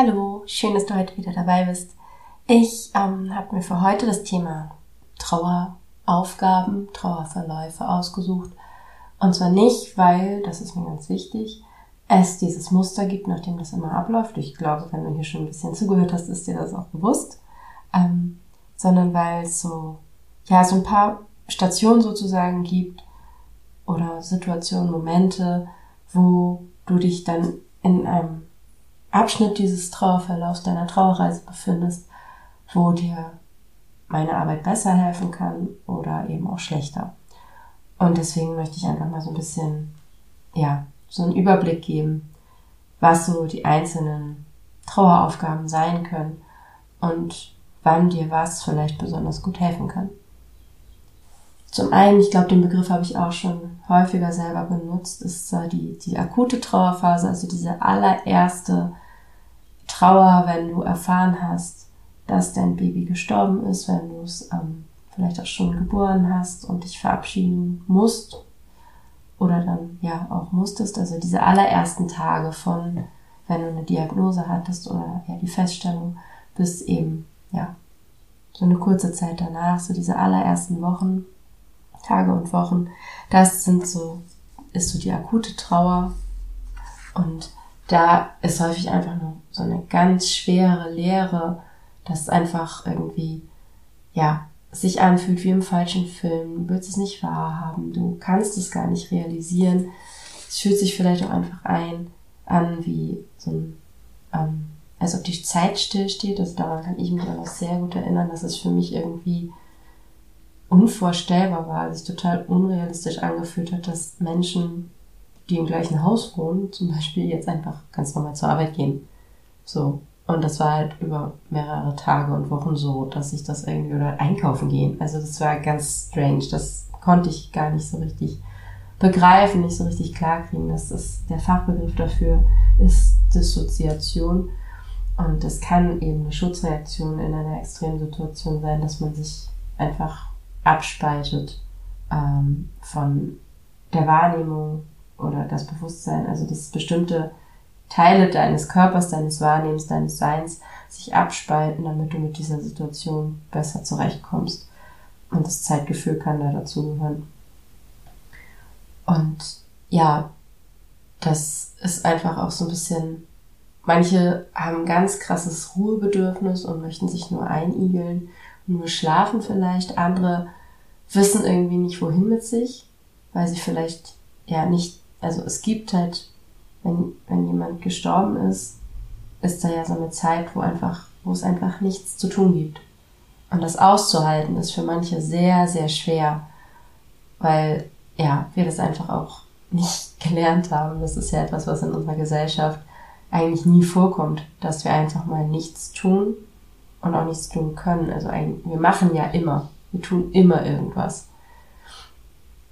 Hallo, schön, dass du heute wieder dabei bist. Ich ähm, habe mir für heute das Thema Traueraufgaben, Trauerverläufe ausgesucht. Und zwar nicht, weil, das ist mir ganz wichtig, es dieses Muster gibt, nachdem das immer abläuft. Ich glaube, wenn du hier schon ein bisschen zugehört hast, ist dir das auch bewusst. Ähm, sondern weil es so, ja, so ein paar Stationen sozusagen gibt oder Situationen, Momente, wo du dich dann in einem Abschnitt dieses Trauerverlaufs deiner Trauerreise befindest, wo dir meine Arbeit besser helfen kann oder eben auch schlechter. Und deswegen möchte ich einfach mal so ein bisschen, ja, so einen Überblick geben, was so die einzelnen Traueraufgaben sein können und wann dir was vielleicht besonders gut helfen kann. Zum einen, ich glaube, den Begriff habe ich auch schon häufiger selber benutzt, ist die, die akute Trauerphase, also diese allererste Trauer, wenn du erfahren hast, dass dein Baby gestorben ist, wenn du es ähm, vielleicht auch schon geboren hast und dich verabschieden musst oder dann ja auch musstest. Also diese allerersten Tage von, wenn du eine Diagnose hattest oder ja die Feststellung, bis eben ja so eine kurze Zeit danach, so diese allerersten Wochen, Tage und Wochen, das sind so, ist so die akute Trauer. Und da ist häufig einfach nur so eine ganz schwere Leere, das einfach irgendwie, ja, sich anfühlt wie im falschen Film. Du willst es nicht wahrhaben. Du kannst es gar nicht realisieren. Es fühlt sich vielleicht auch einfach ein, an wie so ein, ähm, als ob die Zeit stillsteht. Also daran kann ich mich auch sehr gut erinnern, dass es für mich irgendwie unvorstellbar war, sich total unrealistisch angefühlt hat, dass Menschen, die im gleichen Haus wohnen, zum Beispiel jetzt einfach ganz normal zur Arbeit gehen. So. Und das war halt über mehrere Tage und Wochen so, dass ich das irgendwie oder einkaufen gehen. Also das war ganz strange. Das konnte ich gar nicht so richtig begreifen, nicht so richtig klarkriegen. Das ist der Fachbegriff dafür ist Dissoziation. Und das kann eben eine Schutzreaktion in einer extremen Situation sein, dass man sich einfach abspaltet ähm, von der Wahrnehmung oder das Bewusstsein. Also dass bestimmte Teile deines Körpers, deines Wahrnehmens, deines Seins sich abspalten, damit du mit dieser Situation besser zurechtkommst. Und das Zeitgefühl kann da dazugehören. Und ja, das ist einfach auch so ein bisschen, manche haben ganz krasses Ruhebedürfnis und möchten sich nur einigeln, nur schlafen vielleicht. Andere wissen irgendwie nicht wohin mit sich, weil sie vielleicht ja nicht, also es gibt halt wenn, wenn jemand gestorben ist, ist da ja so eine Zeit, wo einfach, wo es einfach nichts zu tun gibt. Und das auszuhalten ist für manche sehr, sehr schwer, weil, ja, wir das einfach auch nicht gelernt haben. Das ist ja etwas, was in unserer Gesellschaft eigentlich nie vorkommt, dass wir einfach mal nichts tun und auch nichts tun können. Also wir machen ja immer. Wir tun immer irgendwas.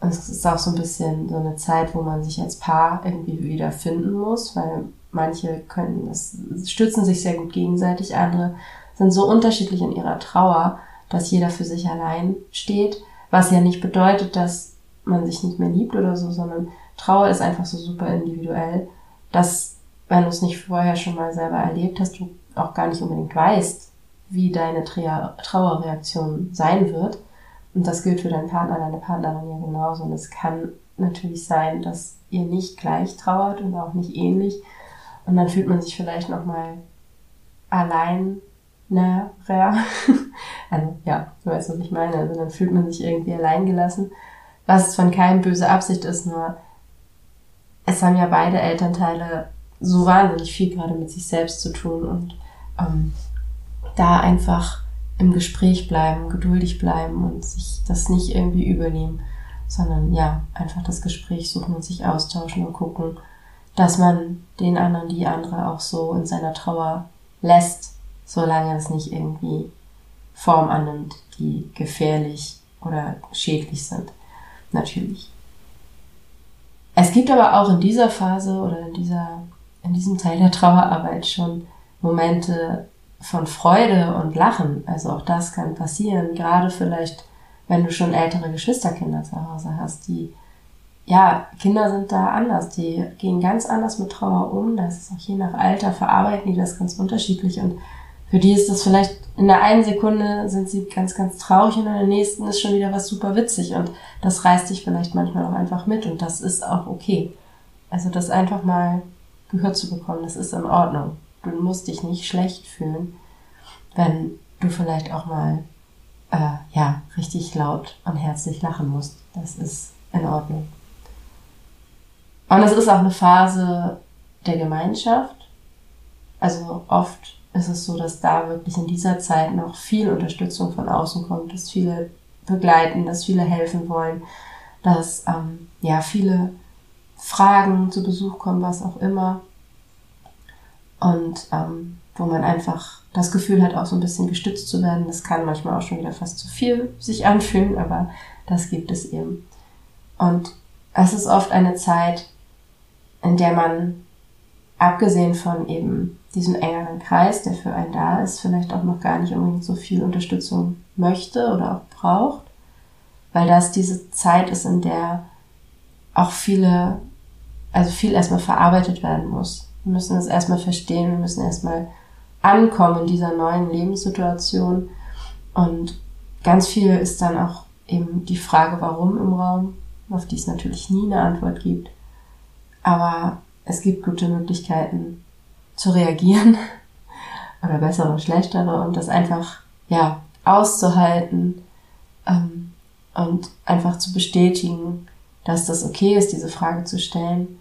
Es ist auch so ein bisschen so eine Zeit, wo man sich als Paar irgendwie wieder finden muss, weil manche können, das stützen sich sehr gut gegenseitig, andere sind so unterschiedlich in ihrer Trauer, dass jeder für sich allein steht, was ja nicht bedeutet, dass man sich nicht mehr liebt oder so, sondern Trauer ist einfach so super individuell, dass wenn du es nicht vorher schon mal selber erlebt hast, du auch gar nicht unbedingt weißt, wie deine Trauerreaktion sein wird. Und das gilt für deinen Partner, deine Partnerin ja genauso. Und es kann natürlich sein, dass ihr nicht gleich trauert und auch nicht ähnlich. Und dann fühlt man sich vielleicht nochmal allein näher. also ja, du weißt, was ich meine. Also dann fühlt man sich irgendwie alleingelassen. Was von keinem böse Absicht ist, nur es haben ja beide Elternteile so wahnsinnig viel gerade mit sich selbst zu tun und ähm, da einfach im Gespräch bleiben, geduldig bleiben und sich das nicht irgendwie übernehmen. sondern ja, einfach das Gespräch suchen und sich austauschen und gucken, dass man den anderen, die andere auch so in seiner Trauer lässt, solange es nicht irgendwie Form annimmt, die gefährlich oder schädlich sind. Natürlich. Es gibt aber auch in dieser Phase oder in dieser, in diesem Teil der Trauerarbeit schon Momente von Freude und Lachen. Also auch das kann passieren. Gerade vielleicht, wenn du schon ältere Geschwisterkinder zu Hause hast, die, ja, Kinder sind da anders. Die gehen ganz anders mit Trauer um. Das ist auch je nach Alter verarbeiten die das ganz unterschiedlich und für die ist das vielleicht in der einen Sekunde sind sie ganz, ganz traurig und in der nächsten ist schon wieder was super witzig und das reißt dich vielleicht manchmal auch einfach mit und das ist auch okay. Also das einfach mal gehört zu bekommen, das ist in Ordnung. Du musst dich nicht schlecht fühlen, wenn du vielleicht auch mal äh, ja richtig laut und herzlich lachen musst. Das ist in Ordnung. Und es ist auch eine Phase der Gemeinschaft. Also oft ist es so, dass da wirklich in dieser Zeit noch viel Unterstützung von außen kommt, dass viele begleiten, dass viele helfen wollen, dass ähm, ja viele Fragen zu Besuch kommen, was auch immer. Und ähm, wo man einfach das Gefühl hat, auch so ein bisschen gestützt zu werden. Das kann manchmal auch schon wieder fast zu viel sich anfühlen, aber das gibt es eben. Und es ist oft eine Zeit, in der man, abgesehen von eben diesem engeren Kreis, der für einen da ist, vielleicht auch noch gar nicht unbedingt so viel Unterstützung möchte oder auch braucht, weil das diese Zeit ist, in der auch viele, also viel erstmal verarbeitet werden muss. Wir müssen es erstmal verstehen, wir müssen erstmal ankommen in dieser neuen Lebenssituation. Und ganz viel ist dann auch eben die Frage, warum im Raum, auf die es natürlich nie eine Antwort gibt. Aber es gibt gute Möglichkeiten, zu reagieren. Oder bessere oder schlechtere und das einfach ja auszuhalten ähm, und einfach zu bestätigen, dass das okay ist, diese Frage zu stellen.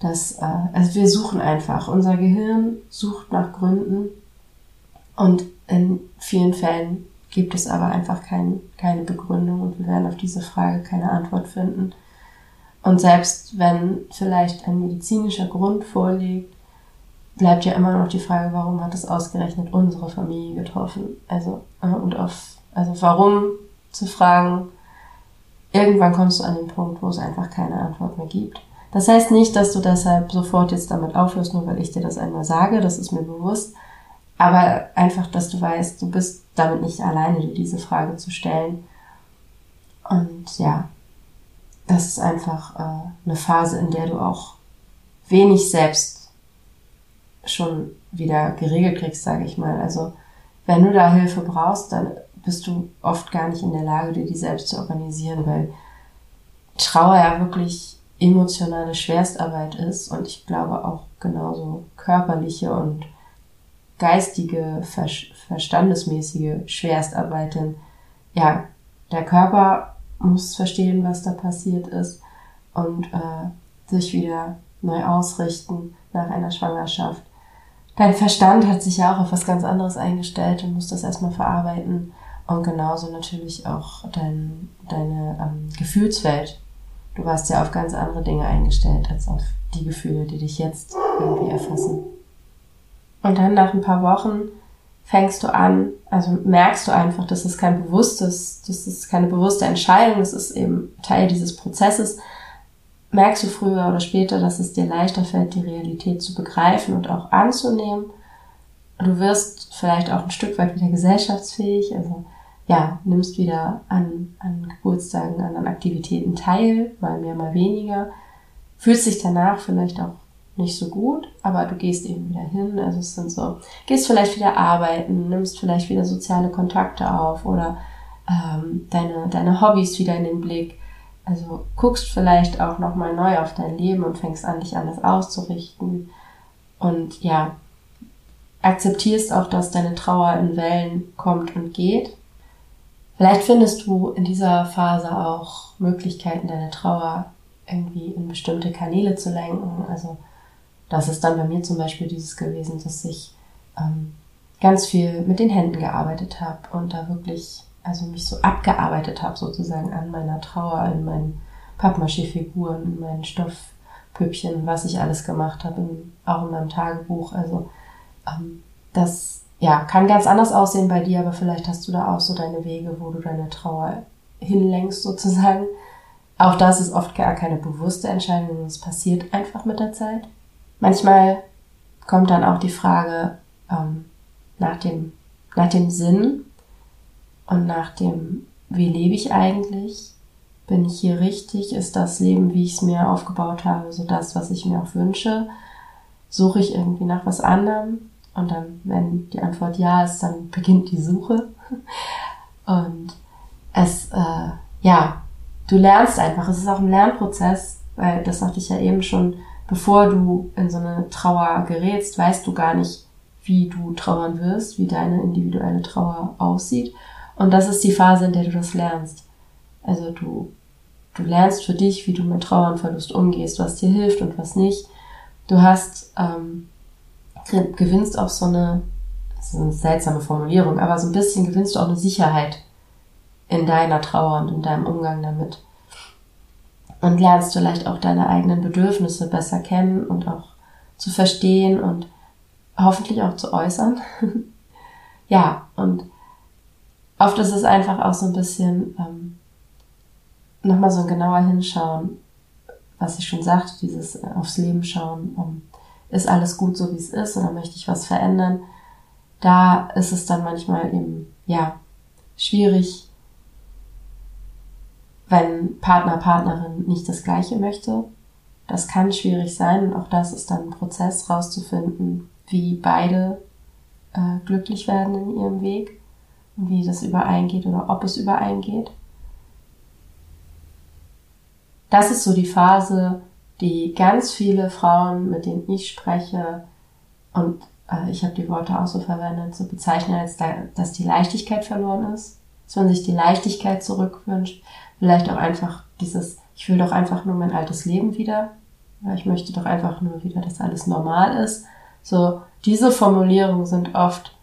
Dass, äh, also wir suchen einfach. Unser Gehirn sucht nach Gründen und in vielen Fällen gibt es aber einfach kein, keine Begründung und wir werden auf diese Frage keine Antwort finden. Und selbst wenn vielleicht ein medizinischer Grund vorliegt, bleibt ja immer noch die Frage, warum hat es ausgerechnet unsere Familie getroffen? Also, äh, und auf, also warum zu fragen, irgendwann kommst du an den Punkt, wo es einfach keine Antwort mehr gibt. Das heißt nicht, dass du deshalb sofort jetzt damit aufhörst, nur weil ich dir das einmal sage, das ist mir bewusst. Aber einfach, dass du weißt, du bist damit nicht alleine, dir diese Frage zu stellen. Und ja, das ist einfach äh, eine Phase, in der du auch wenig selbst schon wieder geregelt kriegst, sage ich mal. Also wenn du da Hilfe brauchst, dann bist du oft gar nicht in der Lage, dir die selbst zu organisieren, weil Trauer ja wirklich emotionale Schwerstarbeit ist und ich glaube auch genauso körperliche und geistige, ver verstandesmäßige Schwerstarbeit. Denn ja, der Körper muss verstehen, was da passiert ist und äh, sich wieder neu ausrichten nach einer Schwangerschaft dein Verstand hat sich ja auch auf was ganz anderes eingestellt und muss das erstmal verarbeiten. Und genauso natürlich auch dein, deine ähm, Gefühlswelt. Du warst ja auf ganz andere Dinge eingestellt als auf die Gefühle, die dich jetzt irgendwie erfassen. Und dann nach ein paar Wochen fängst du an, also merkst du einfach, dass es kein bewusstes, das ist keine bewusste Entscheidung, das ist eben Teil dieses Prozesses, merkst du früher oder später, dass es dir leichter fällt, die Realität zu begreifen und auch anzunehmen. Du wirst vielleicht auch ein Stück weit wieder gesellschaftsfähig, also ja, nimmst wieder an, an Geburtstagen, an, Aktivitäten teil, mal mehr, mal weniger, fühlst dich danach vielleicht auch nicht so gut, aber du gehst eben wieder hin, also es sind so, gehst vielleicht wieder arbeiten, nimmst vielleicht wieder soziale Kontakte auf oder ähm, deine, deine Hobbys wieder in den Blick also guckst vielleicht auch nochmal neu auf dein Leben und fängst an, dich anders auszurichten. Und ja, akzeptierst auch, dass deine Trauer in Wellen kommt und geht. Vielleicht findest du in dieser Phase auch Möglichkeiten, deine Trauer irgendwie in bestimmte Kanäle zu lenken. Also das ist dann bei mir zum Beispiel dieses gewesen, dass ich ähm, ganz viel mit den Händen gearbeitet habe und da wirklich also mich so abgearbeitet habe sozusagen an meiner Trauer, in meinen Pappmaché-Figuren, in meinen Stoffpüppchen, was ich alles gemacht habe, auch in meinem Tagebuch. Also ähm, das ja, kann ganz anders aussehen bei dir, aber vielleicht hast du da auch so deine Wege, wo du deine Trauer hinlenkst sozusagen. Auch das ist oft gar keine bewusste Entscheidung, es passiert einfach mit der Zeit. Manchmal kommt dann auch die Frage ähm, nach, dem, nach dem Sinn und nach dem, wie lebe ich eigentlich? Bin ich hier richtig? Ist das Leben, wie ich es mir aufgebaut habe, so das, was ich mir auch wünsche? Suche ich irgendwie nach was anderem? Und dann, wenn die Antwort ja ist, dann beginnt die Suche. Und es, äh, ja, du lernst einfach. Es ist auch ein Lernprozess, weil das sagte ich ja eben schon, bevor du in so eine Trauer gerätst, weißt du gar nicht, wie du trauern wirst, wie deine individuelle Trauer aussieht. Und das ist die Phase, in der du das lernst. Also du, du lernst für dich, wie du mit Trauer und Verlust umgehst, was dir hilft und was nicht. Du hast ähm, gewinnst auch so eine, das ist eine seltsame Formulierung, aber so ein bisschen gewinnst du auch eine Sicherheit in deiner Trauer und in deinem Umgang damit. Und lernst vielleicht auch deine eigenen Bedürfnisse besser kennen und auch zu verstehen und hoffentlich auch zu äußern. ja, und oft ist es einfach auch so ein bisschen ähm, nochmal so ein genauer Hinschauen, was ich schon sagte, dieses äh, aufs Leben schauen. Um, ist alles gut so, wie es ist oder möchte ich was verändern? Da ist es dann manchmal eben, ja, schwierig, wenn Partner, Partnerin nicht das Gleiche möchte. Das kann schwierig sein und auch das ist dann ein Prozess rauszufinden, wie beide äh, glücklich werden in ihrem Weg und wie das übereingeht oder ob es übereingeht. Das ist so die Phase, die ganz viele Frauen, mit denen ich spreche, und äh, ich habe die Worte auch so verwendet, so bezeichnen, als da, dass die Leichtigkeit verloren ist, dass man sich die Leichtigkeit zurückwünscht, vielleicht auch einfach dieses, ich will doch einfach nur mein altes Leben wieder, ich möchte doch einfach nur wieder, dass alles normal ist. So, diese Formulierungen sind oft,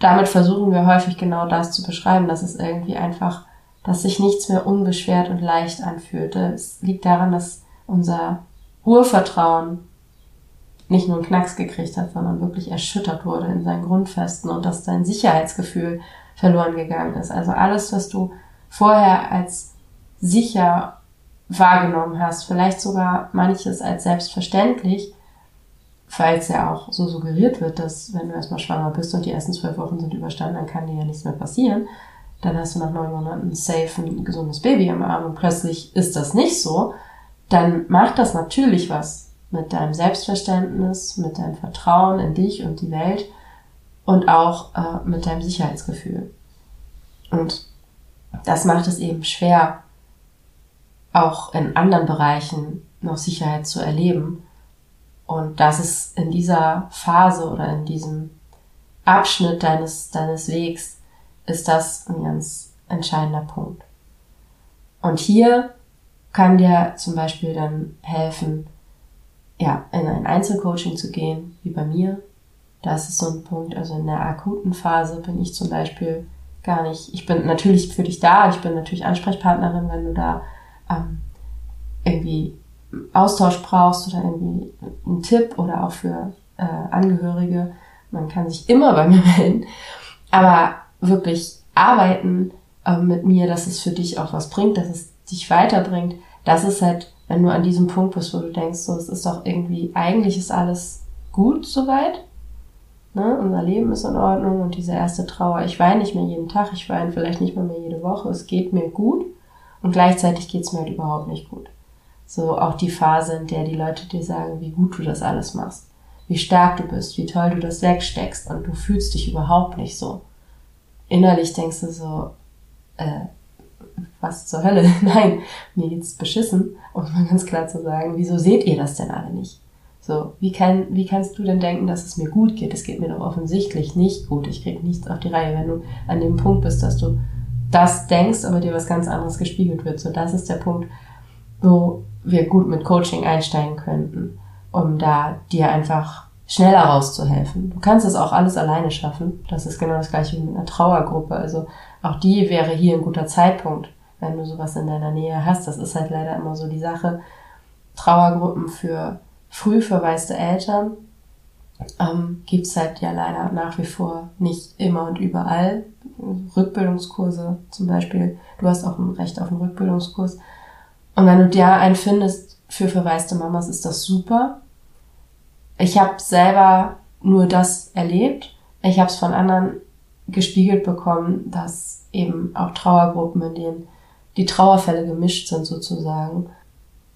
damit versuchen wir häufig genau das zu beschreiben, dass es irgendwie einfach, dass sich nichts mehr unbeschwert und leicht anfühlt. Es liegt daran, dass unser Urvertrauen nicht nur einen Knacks gekriegt hat, sondern wirklich erschüttert wurde in seinen Grundfesten und dass dein Sicherheitsgefühl verloren gegangen ist. Also alles, was du vorher als sicher wahrgenommen hast, vielleicht sogar manches als selbstverständlich, falls ja auch so suggeriert wird, dass wenn du erstmal schwanger bist und die ersten zwölf Wochen sind überstanden, dann kann dir ja nichts mehr passieren. Dann hast du nach neun Monaten safe ein gesundes Baby im Arm und plötzlich ist das nicht so dann macht das natürlich was mit deinem Selbstverständnis, mit deinem Vertrauen in dich und die Welt und auch äh, mit deinem Sicherheitsgefühl. Und das macht es eben schwer, auch in anderen Bereichen noch Sicherheit zu erleben. Und das ist in dieser Phase oder in diesem Abschnitt deines, deines Wegs, ist das ein ganz entscheidender Punkt. Und hier kann dir zum Beispiel dann helfen, ja, in ein Einzelcoaching zu gehen, wie bei mir. Das ist so ein Punkt. Also in der akuten Phase bin ich zum Beispiel gar nicht, ich bin natürlich für dich da, ich bin natürlich Ansprechpartnerin, wenn du da ähm, irgendwie Austausch brauchst oder irgendwie einen Tipp oder auch für äh, Angehörige. Man kann sich immer bei mir melden. Aber wirklich arbeiten äh, mit mir, dass es für dich auch was bringt, dass es dich weiterbringt, das ist halt, wenn du an diesem Punkt bist, wo du denkst, so, es ist doch irgendwie, eigentlich ist alles gut soweit. Ne? Unser Leben ist in Ordnung und diese erste Trauer, ich weine nicht mehr jeden Tag, ich weine vielleicht nicht mehr, mehr jede Woche, es geht mir gut und gleichzeitig geht es mir halt überhaupt nicht gut. So auch die Phase, in der die Leute dir sagen, wie gut du das alles machst, wie stark du bist, wie toll du das wegsteckst und du fühlst dich überhaupt nicht so. Innerlich denkst du so, äh, was zur Hölle? Nein, mir geht's beschissen, um mal ganz klar zu sagen, wieso seht ihr das denn alle nicht? So, wie kann, wie kannst du denn denken, dass es mir gut geht? Es geht mir doch offensichtlich nicht gut. Ich krieg nichts auf die Reihe, wenn du an dem Punkt bist, dass du das denkst, aber dir was ganz anderes gespiegelt wird. So, das ist der Punkt, wo wir gut mit Coaching einsteigen könnten, um da dir einfach schneller rauszuhelfen. Du kannst es auch alles alleine schaffen. Das ist genau das gleiche wie mit einer Trauergruppe. Also auch die wäre hier ein guter Zeitpunkt, wenn du sowas in deiner Nähe hast. Das ist halt leider immer so die Sache. Trauergruppen für früh verwaiste Eltern ähm, gibt es halt ja leider nach wie vor nicht immer und überall. Rückbildungskurse zum Beispiel. Du hast auch ein Recht auf einen Rückbildungskurs. Und wenn du da einen findest für verwaiste Mamas, ist das super. Ich habe selber nur das erlebt. Ich habe es von anderen gespiegelt bekommen, dass eben auch Trauergruppen, in denen die Trauerfälle gemischt sind sozusagen,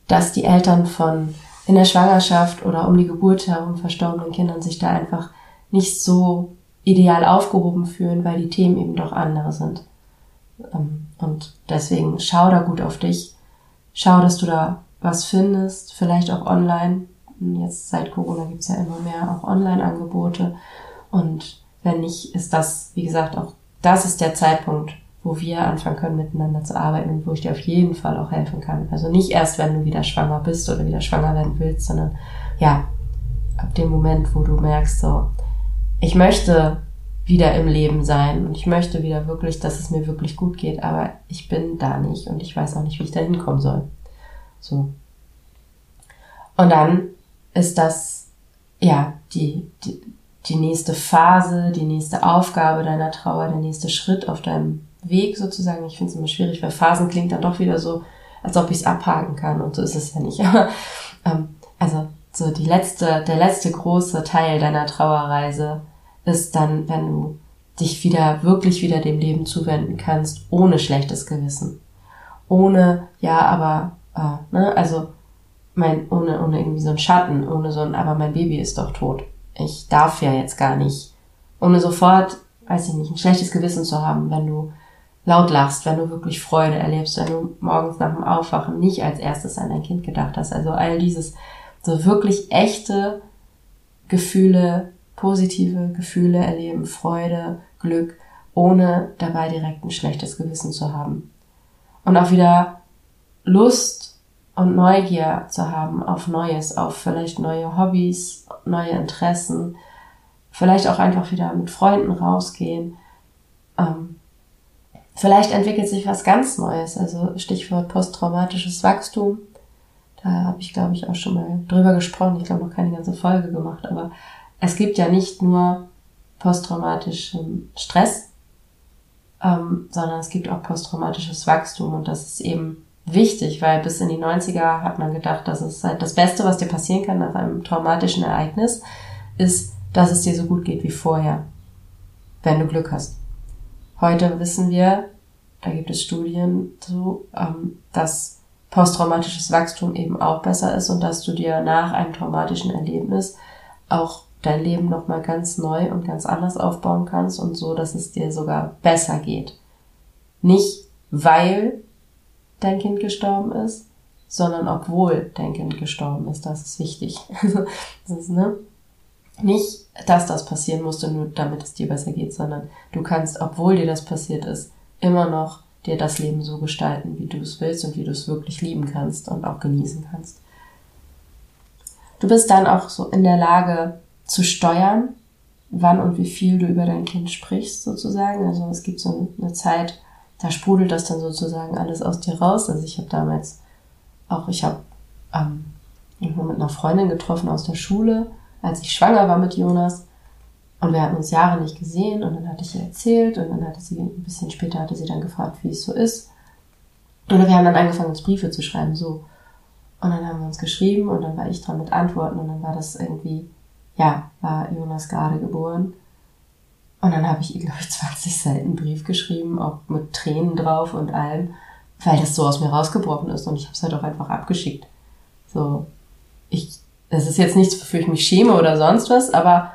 dass die Eltern von in der Schwangerschaft oder um die Geburt herum verstorbenen Kindern sich da einfach nicht so ideal aufgehoben fühlen, weil die Themen eben doch andere sind. Ähm, und deswegen schau da gut auf dich. Schau, dass du da was findest, vielleicht auch online. Jetzt seit Corona gibt's ja immer mehr auch Online-Angebote. Und wenn nicht, ist das, wie gesagt, auch das ist der Zeitpunkt, wo wir anfangen können, miteinander zu arbeiten und wo ich dir auf jeden Fall auch helfen kann. Also nicht erst, wenn du wieder schwanger bist oder wieder schwanger werden willst, sondern ja, ab dem Moment, wo du merkst, so, ich möchte wieder im Leben sein und ich möchte wieder wirklich, dass es mir wirklich gut geht, aber ich bin da nicht und ich weiß auch nicht, wie ich da hinkommen soll. So. Und dann ist das, ja, die, die, die nächste Phase, die nächste Aufgabe deiner Trauer, der nächste Schritt auf deinem Weg sozusagen. Ich finde es immer schwierig, weil Phasen klingt dann doch wieder so, als ob ich es abhaken kann und so ist es ja nicht. Aber, ähm, also so die letzte, der letzte große Teil deiner Trauerreise ist dann, wenn du dich wieder wirklich wieder dem Leben zuwenden kannst, ohne schlechtes Gewissen. Ohne, ja, aber, äh, ne, also mein, ohne, ohne irgendwie so einen Schatten, ohne so ein, aber mein Baby ist doch tot. Ich darf ja jetzt gar nicht. Ohne sofort, weiß ich nicht, ein schlechtes Gewissen zu haben, wenn du laut lachst, wenn du wirklich Freude erlebst, wenn du morgens nach dem Aufwachen nicht als erstes an dein Kind gedacht hast. Also all dieses so wirklich echte Gefühle, positive Gefühle erleben, Freude, Glück, ohne dabei direkt ein schlechtes Gewissen zu haben. Und auch wieder Lust und Neugier zu haben auf Neues, auf vielleicht neue Hobbys, neue Interessen, vielleicht auch einfach wieder mit Freunden rausgehen. Ähm, Vielleicht entwickelt sich was ganz Neues, also Stichwort posttraumatisches Wachstum. Da habe ich, glaube ich, auch schon mal drüber gesprochen. Ich glaube, noch keine ganze Folge gemacht, aber es gibt ja nicht nur posttraumatischen Stress, ähm, sondern es gibt auch posttraumatisches Wachstum und das ist eben wichtig, weil bis in die 90er hat man gedacht, dass es halt das Beste, was dir passieren kann nach einem traumatischen Ereignis, ist, dass es dir so gut geht wie vorher, wenn du Glück hast. Heute wissen wir, da gibt es Studien zu, ähm, dass posttraumatisches Wachstum eben auch besser ist und dass du dir nach einem traumatischen Erlebnis auch dein Leben nochmal ganz neu und ganz anders aufbauen kannst und so, dass es dir sogar besser geht. Nicht weil dein Kind gestorben ist, sondern obwohl dein Kind gestorben ist. Das ist wichtig. das ist, ne? Nicht, dass das passieren musste, nur damit es dir besser geht, sondern du kannst, obwohl dir das passiert ist, immer noch dir das Leben so gestalten, wie du es willst und wie du es wirklich lieben kannst und auch genießen kannst. Du bist dann auch so in der Lage zu steuern, wann und wie viel du über dein Kind sprichst, sozusagen. Also es gibt so eine Zeit, da sprudelt das dann sozusagen alles aus dir raus. Also ich habe damals auch, ich habe ähm, irgendwo mit einer Freundin getroffen aus der Schule als ich schwanger war mit Jonas. Und wir hatten uns Jahre nicht gesehen und dann hatte ich ihr erzählt und dann hatte sie, ein bisschen später hatte sie dann gefragt, wie es so ist. Und wir haben dann angefangen, uns Briefe zu schreiben, so. Und dann haben wir uns geschrieben und dann war ich dran mit Antworten und dann war das irgendwie, ja, war Jonas gerade geboren. Und dann habe ich ihr, glaube ich, 20 Seiten Brief geschrieben, auch mit Tränen drauf und allem, weil das so aus mir rausgebrochen ist und ich habe es halt auch einfach abgeschickt. So, ich das ist jetzt nichts, wofür ich mich schäme oder sonst was, aber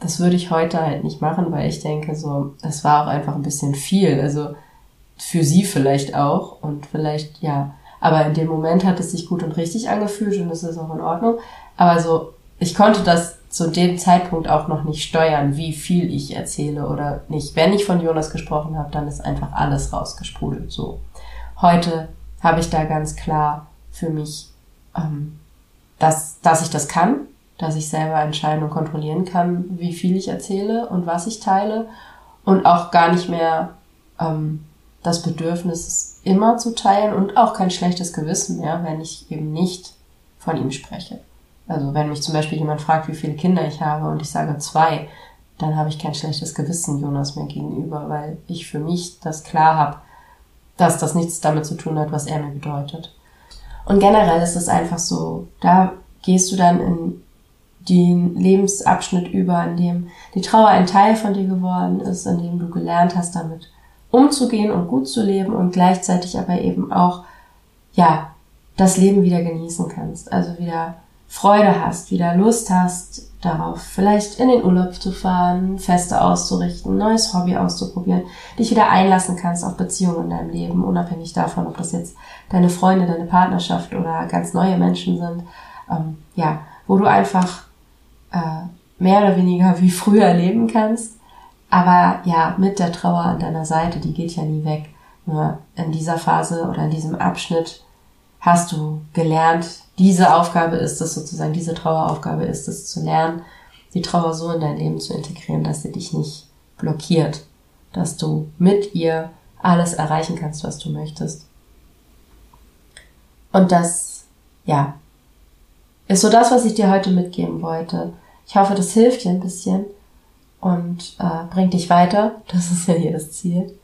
das würde ich heute halt nicht machen, weil ich denke, so, das war auch einfach ein bisschen viel. Also für sie vielleicht auch und vielleicht, ja. Aber in dem Moment hat es sich gut und richtig angefühlt und das ist auch in Ordnung. Aber so, ich konnte das zu dem Zeitpunkt auch noch nicht steuern, wie viel ich erzähle oder nicht. Wenn ich von Jonas gesprochen habe, dann ist einfach alles rausgesprudelt. So. Heute habe ich da ganz klar für mich ähm, dass, dass ich das kann, dass ich selber entscheiden und kontrollieren kann, wie viel ich erzähle und was ich teile und auch gar nicht mehr ähm, das Bedürfnis, immer zu teilen und auch kein schlechtes Gewissen mehr, wenn ich eben nicht von ihm spreche. Also wenn mich zum Beispiel jemand fragt, wie viele Kinder ich habe und ich sage zwei, dann habe ich kein schlechtes Gewissen Jonas mir gegenüber, weil ich für mich das klar habe, dass das nichts damit zu tun hat, was er mir bedeutet. Und generell ist es einfach so, da gehst du dann in den Lebensabschnitt über, in dem die Trauer ein Teil von dir geworden ist, in dem du gelernt hast, damit umzugehen und gut zu leben und gleichzeitig aber eben auch, ja, das Leben wieder genießen kannst. Also wieder Freude hast, wieder Lust hast darauf, vielleicht in den Urlaub zu fahren, Feste auszurichten, neues Hobby auszuprobieren, dich wieder einlassen kannst auf Beziehungen in deinem Leben, unabhängig davon, ob das jetzt deine Freunde, deine Partnerschaft oder ganz neue Menschen sind. Ähm, ja, wo du einfach äh, mehr oder weniger wie früher leben kannst. Aber ja, mit der Trauer an deiner Seite, die geht ja nie weg. Nur in dieser Phase oder in diesem Abschnitt hast du gelernt, diese Aufgabe ist es sozusagen, diese Traueraufgabe ist es zu lernen, die Trauer so in dein Leben zu integrieren, dass sie dich nicht blockiert, dass du mit ihr alles erreichen kannst, was du möchtest. Und das, ja, ist so das, was ich dir heute mitgeben wollte. Ich hoffe, das hilft dir ein bisschen und äh, bringt dich weiter. Das ist ja hier das Ziel.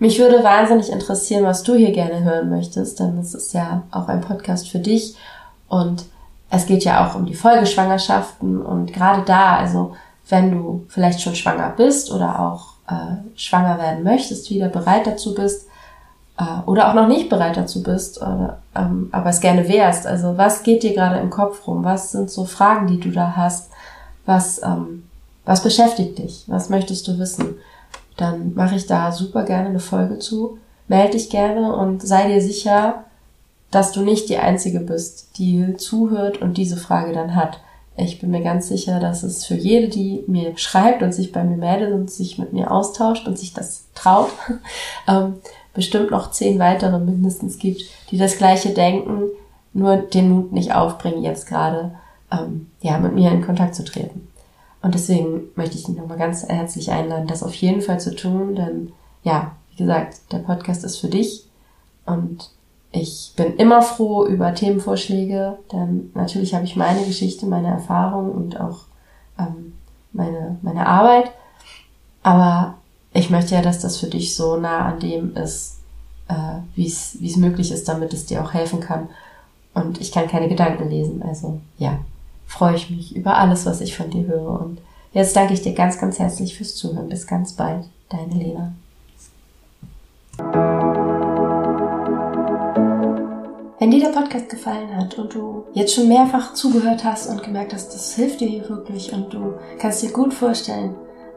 Mich würde wahnsinnig interessieren, was du hier gerne hören möchtest, denn es ist ja auch ein Podcast für dich und es geht ja auch um die Folgeschwangerschaften und gerade da, also wenn du vielleicht schon schwanger bist oder auch äh, schwanger werden möchtest, wieder bereit dazu bist äh, oder auch noch nicht bereit dazu bist, oder, ähm, aber es gerne wärst. Also was geht dir gerade im Kopf rum? Was sind so Fragen, die du da hast? Was, ähm, was beschäftigt dich? Was möchtest du wissen? Dann mache ich da super gerne eine Folge zu. Melde dich gerne und sei dir sicher, dass du nicht die Einzige bist, die zuhört und diese Frage dann hat. Ich bin mir ganz sicher, dass es für jede, die mir schreibt und sich bei mir meldet und sich mit mir austauscht und sich das traut, ähm, bestimmt noch zehn weitere mindestens gibt, die das gleiche denken, nur den Mut nicht aufbringen, jetzt gerade ähm, ja mit mir in Kontakt zu treten. Und deswegen möchte ich dich nochmal ganz herzlich einladen, das auf jeden Fall zu tun, denn ja, wie gesagt, der Podcast ist für dich und ich bin immer froh über Themenvorschläge, denn natürlich habe ich meine Geschichte, meine Erfahrung und auch ähm, meine, meine Arbeit. Aber ich möchte ja, dass das für dich so nah an dem ist, äh, wie es möglich ist, damit es dir auch helfen kann. Und ich kann keine Gedanken lesen. Also ja, freue ich mich über alles, was ich von dir höre. Und jetzt danke ich dir ganz, ganz herzlich fürs Zuhören. Bis ganz bald. Deine Lena. Wenn dir der Podcast gefallen hat und du jetzt schon mehrfach zugehört hast und gemerkt hast, das hilft dir hier wirklich und du kannst dir gut vorstellen,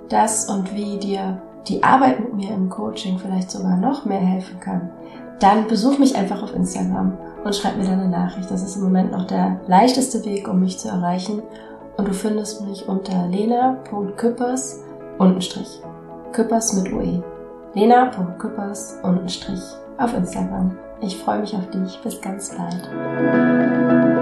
dass und wie dir die Arbeit mit mir im Coaching vielleicht sogar noch mehr helfen kann, dann besuch mich einfach auf Instagram und schreib mir deine Nachricht. Das ist im Moment noch der leichteste Weg, um mich zu erreichen. Und du findest mich unter lena.küppers untenstrich. Küppers mit UE. lena.küppers untenstrich auf Instagram. Ich freue mich auf dich. Bis ganz bald.